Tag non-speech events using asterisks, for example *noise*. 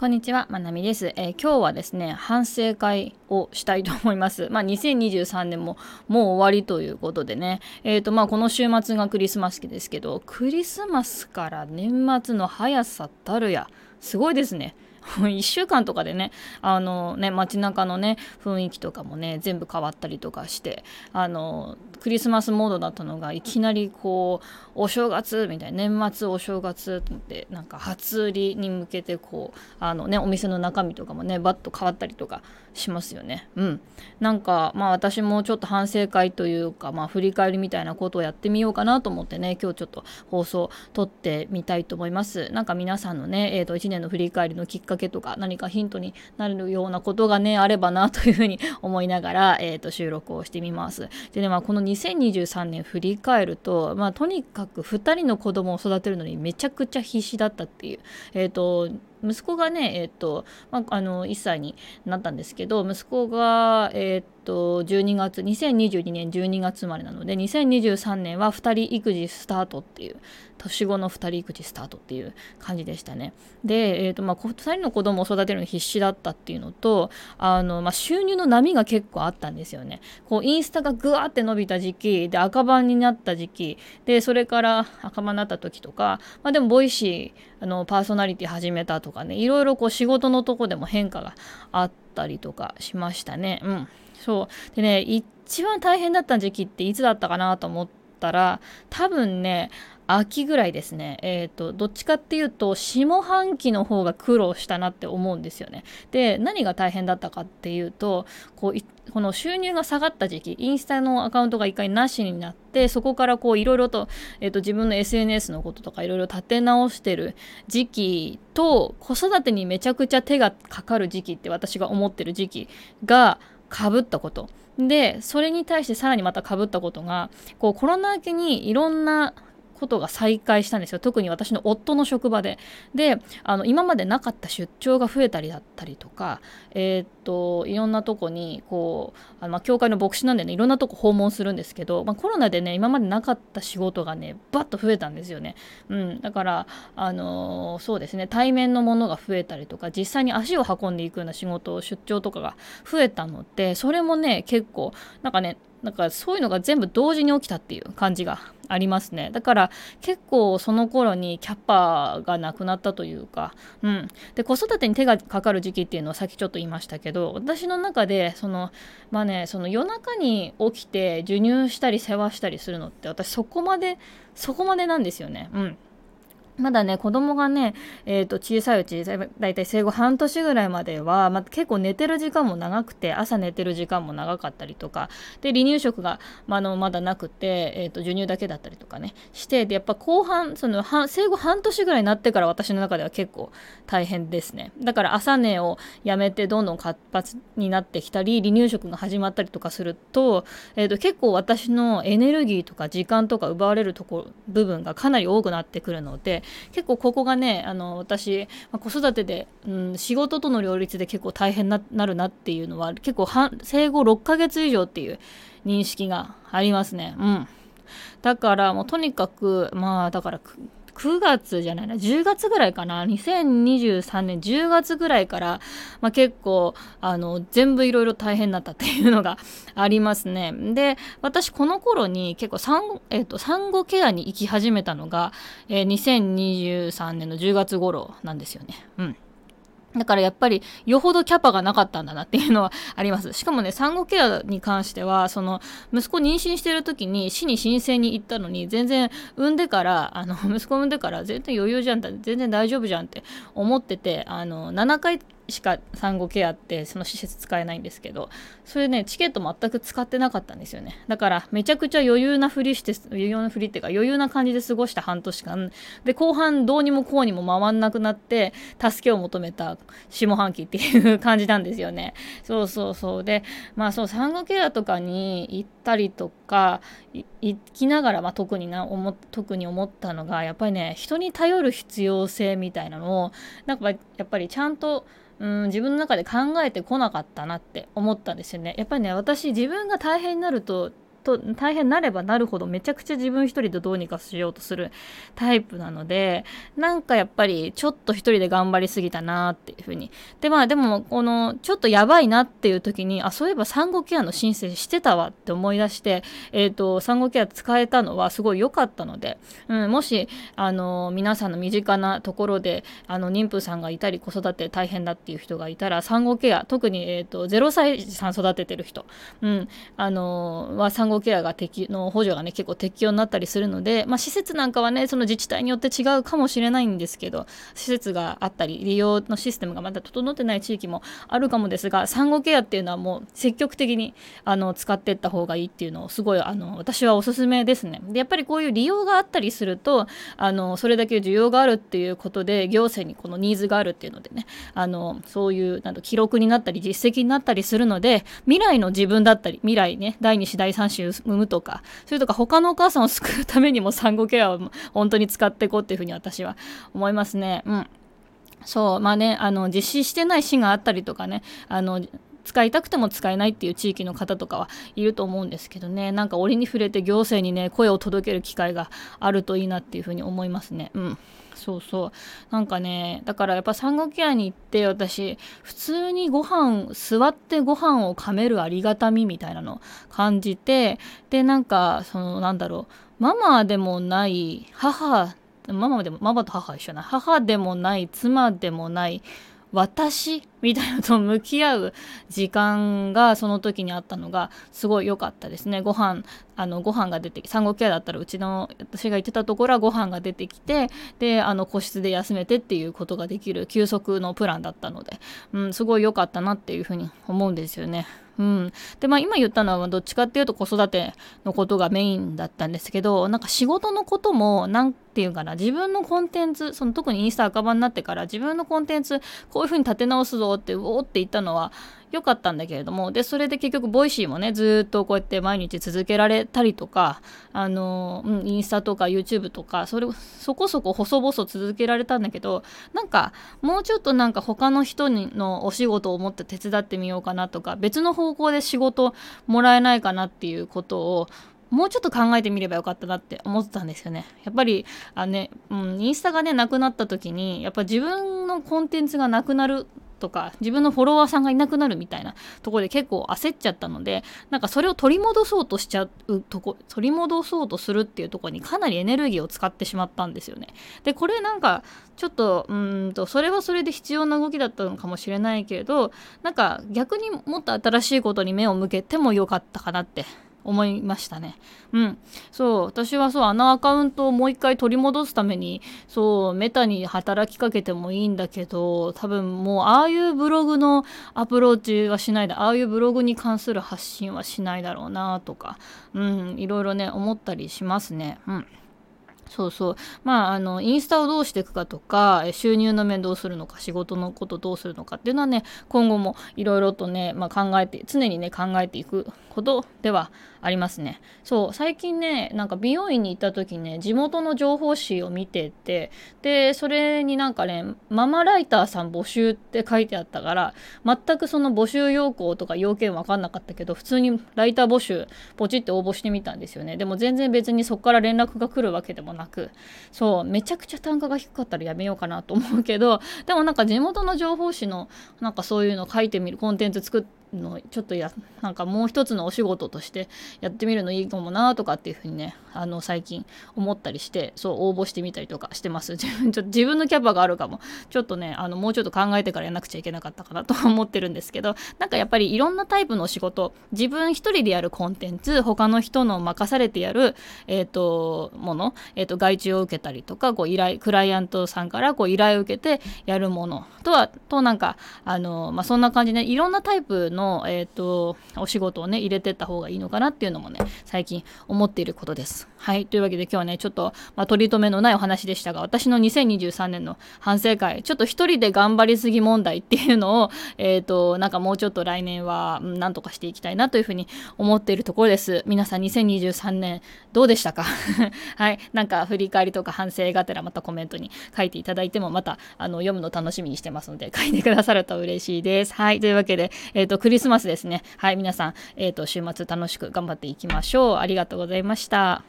こんにちは、まなみです、えー、今日はですね、反省会をしたいと思います。*laughs* まあ、2023年ももう終わりということでね、えっ、ー、と、まあ、この週末がクリスマス期ですけど、クリスマスから年末の早さたるや、すごいですね。*laughs* 1週間とかでねあのね街中のね雰囲気とかもね全部変わったりとかしてあのクリスマスモードだったのがいきなりこうお正月みたいな年末お正月ってなんか初売りに向けてこうあのねお店の中身とかもねバッと変わったりとかしますよね。うん。なんかまあ私もちょっと反省会というかまあ振り返りみたいなことをやってみようかなと思ってね今日ちょっと放送撮ってみたいと思います。なんか皆さんのねえ、ー、と1年の振り返りのきっかけとか何かヒントになるようなことがねあればなというふうに思いながら *laughs* え、ー、と収録をしてみます。でねまあこの2023年振り返るとまあとにかく2人の子供を育てるのにめちゃくちゃ必死だったっていうえっ、ー、と息子がね、えっ、ー、と、まあ、あの、1歳になったんですけど、息子が、えっ、ー、と、12月、2022年12月生まれなので、2023年は2人育児スタートっていう、年後の2人育児スタートっていう感じでしたね。で、え、ー、と、まあ、2人の子供を育てるの必死だったっていうのと、あの、まあ、収入の波が結構あったんですよね。こう、インスタがぐわーって伸びた時期、で、赤番になった時期、で、それから垢バンになった時とか、まあ、でも、ボイシー、あのパーソナリティ始めたとかねいろいろこう仕事のとこでも変化があってたりとかしましたね。うん。そう。でね一番大変だった時期っていつだったかなと思ったら多分ね秋ぐらいですね。えっ、ー、と、どっちかっていうと、下半期の方が苦労したなって思うんですよね。で、何が大変だったかっていうと、こう、この収入が下がった時期、インスタのアカウントが一回なしになって、そこからこう、いろいろと、えっ、ー、と、自分の SNS のこととかいろいろ立て直してる時期と、子育てにめちゃくちゃ手がかかる時期って私が思ってる時期が、かぶったこと。で、それに対してさらにまたかぶったことが、こうコロナ明けにいろんなことが再開したんですよ。特に私の夫の職場で。であの今までなかった出張が増えたりだったりとかえー、っといろんなとこにこうあの、まあ、教会の牧師なんでねいろんなとこ訪問するんですけど、まあ、コロナでね今までなかった仕事がねバッと増えたんですよね、うん、だからあの、そうですね対面のものが増えたりとか実際に足を運んでいくような仕事出張とかが増えたのでそれもね結構なんかねなんかそういうのが全部同時に起きたっていう感じがありますね。だから結構その頃にキャッパーがなくなったというか、うん。で、子育てに手がかかる時期っていうのはさっきちょっと言いましたけど、私の中で、その、まあね、その夜中に起きて授乳したり世話したりするのって私そこまで、そこまでなんですよね。うん。まだね、子供がね、えー、と小さいうち、だいたい生後半年ぐらいまでは、まあ、結構寝てる時間も長くて、朝寝てる時間も長かったりとか、で、離乳食が、まあ、のまだなくて、えー、と授乳だけだったりとかね、して、で、やっぱ後半、その生後半年ぐらいになってから私の中では結構大変ですね。だから朝寝をやめてどんどん活発になってきたり、離乳食が始まったりとかすると、えー、と結構私のエネルギーとか時間とか奪われるところ、部分がかなり多くなってくるので、結構ここがねあの私、まあ、子育てで、うん、仕事との両立で結構大変ななるなっていうのは結構生後6ヶ月以上っていう認識がありますね。うん。だからもうとにかくまあだから9月じゃないな、10月ぐらいかな、2023年10月ぐらいから、まあ、結構、あの、全部いろいろ大変だったっていうのがありますね。で、私この頃に結構産,、えーと、産後ケアに行き始めたのが、えー、2023年の10月頃なんですよね。うん。だからやっぱりよほどキャパがなかったんだなっていうのはあります。しかもね、産後ケアに関しては、その息子妊娠してる時に死に申請に行ったのに、全然産んでから、あの息子産んでから全然余裕じゃん、全然大丈夫じゃんって思ってて、あの7回しか産後ケアってその施設使えないんですけどそれねチケット全く使ってなかったんですよね。だからめちゃくちゃ余裕なふりして余裕なふりっていうか余裕な感じで過ごした半年間。で後半どうにもこうにも回んなくなって助けを求めた下半期っていう感じなんですよね。そうそうそう。でまあそう産後ケアとかに行ったりとか行きながら、まあ、特にな思特に思ったのがやっぱりね人に頼る必要性みたいなのをなんかやっぱりちゃんとうん自分の中で考えてこなかったなって思ったんですよね。やっぱりね私自分が大変になるとと大変なればなるほどめちゃくちゃ自分一人でどうにかしようとするタイプなのでなんかやっぱりちょっと一人で頑張りすぎたなっていうふうに。でまあでもこのちょっとやばいなっていう時にあそういえば産後ケアの申請してたわって思い出してえっ、ー、と産後ケア使えたのはすごい良かったので、うん、もしあの皆さんの身近なところであの妊婦さんがいたり子育て大変だっていう人がいたら産後ケア特に、えーと、0歳児さん育ててる人、うん、あのは産後ケアが適の補助がね結構適用になったりするので、まあ、施設なんかはねその自治体によって違うかもしれないんですけど施設があったり利用のシステムがまだ整ってない地域もあるかもですが産後ケアっていうのはもう積極的にあの使っていった方がいいっていうのをすごいあの私はおすすめですね。でやっぱりこういう利用があったりするとあのそれだけ需要があるっていうことで行政にこのニーズがあるっていうのでねあのそういうなん記録になったり実績になったりするので未来の自分だったり未来ね第2子第3子産むとかそれとか他のお母さんを救うためにも産後ケアを本当に使っていこうっていうふうに私は思いますね。うん。そう。まあねあの実施してない市があったりとかねあの使いたくても使えないっていう地域の方とかはいると思うんですけどね。なんか折に触れて行政にね声を届ける機会があるといいなっていうふうに思いますね。うん。そうそう。なんかねだからやっぱ産後ケアに行って私普通にご飯座ってご飯を噛めるありがたみみたいなの感じてでなんかそのなんだろうママでもない母ママでもママと母一緒な母でもない妻でもない私？みたいなと向き合う時間がその時にあったのがすごい良かったですね。ご飯あのご飯が出て産後ケアだったらうちの私が行ってたところはご飯が出てきてであの個室で休めてっていうことができる休息のプランだったので、うん、すごい良かったなっていうふうに思うんですよね。うん、でまあ今言ったのはどっちかっていうと子育てのことがメインだったんですけどなんか仕事のことも何て言うかな自分のコンテンツその特にインスタ赤番になってから自分のコンテンツこういう風に立て直すぞってうおって言ったのは良かったんだけれどもでそれで結局ボイシーもねずっとこうやって毎日続けられたりとかあの、うん、インスタとか YouTube とかそれそこそこ細々続けられたんだけどなんかもうちょっとなんか他の人のお仕事をもっと手伝ってみようかなとか別の方向で仕事もらえないかなっていうことをもうちょっと考えてみればよかったなって思ってたんですよね。やっぱりあのね、うん、インスタがねなくなった時にやっぱ自分のコンテンツがなくなるとか自分のフォロワーさんがいなくなるみたいなところで結構焦っちゃったのでなんかそれを取り戻そうとしちゃうとこ取り戻そうとするっていうとこにかなりエネルギーを使ってしまったんですよね。でこれなんかちょっとうんとそれはそれで必要な動きだったのかもしれないけれどなんか逆にもっと新しいことに目を向けてもよかったかなって思いましたね。うん。そう、私はそう、あのアカウントをもう一回取り戻すために、そう、メタに働きかけてもいいんだけど、多分もう、ああいうブログのアプローチはしないで、ああいうブログに関する発信はしないだろうなとか、うん、いろいろね、思ったりしますね。うん。そうそう。まあ、あの、インスタをどうしていくかとか、収入の面どうするのか、仕事のことどうするのかっていうのはね、今後もいろいろとね、まあ、考えて、常にね、考えていくことではありますね。そう、最近ね、なんか美容院に行った時ね、地元の情報誌を見てて、で、それになんかね、ママライターさん募集って書いてあったから、全くその募集要項とか要件わかんなかったけど、普通にライター募集、ポチって応募してみたんですよね。でも全然別にそこから連絡が来るわけでもなく、そう、めちゃくちゃ単価が低かったらやめようかなと思うけど、でもなんか地元の情報誌の、なんかそういうの書いてみる、コンテンツ作って、のちょっとやなんかもう一つのお仕事としてやってみるのいいかもなとかっていうふうにねあの最近思ったりしてそう応募してみたりとかしてます。*laughs* 自分ちょっと自分のキャパがあるかも。ちょっとねあのもうちょっと考えてからやらなくちゃいけなかったかなと思ってるんですけどなんかやっぱりいろんなタイプの仕事。自分一人でやるコンテンツ他の人の任されてやる、えーと、もの、えーと、外注を受けたりとかこう依頼クライアントさんからこう依頼を受けてやるものとはとなんかあの、まあ、そんな感じで、ね、いろんなタイプの、のえーと、お仕事をね入れてった方がいいのかなっていうのもね最近思っていることです。はいというわけで今日はねちょっと、まあ、取り留めのないお話でしたが私の2023年の反省会ちょっと一人で頑張りすぎ問題っていうのをえっ、ー、となんかもうちょっと来年は何とかしていきたいなというふうに思っているところです。皆さん2023年どうでしたか？*laughs* はいなんか振り返りとか反省がてらまたコメントに書いていただいてもまたあの読むの楽しみにしてますので書いてくださると嬉しいです。はいというわけで、えーと、クリスマスですね。はい皆さん、えーと、週末楽しく頑張っていきましょう。ありがとうございました。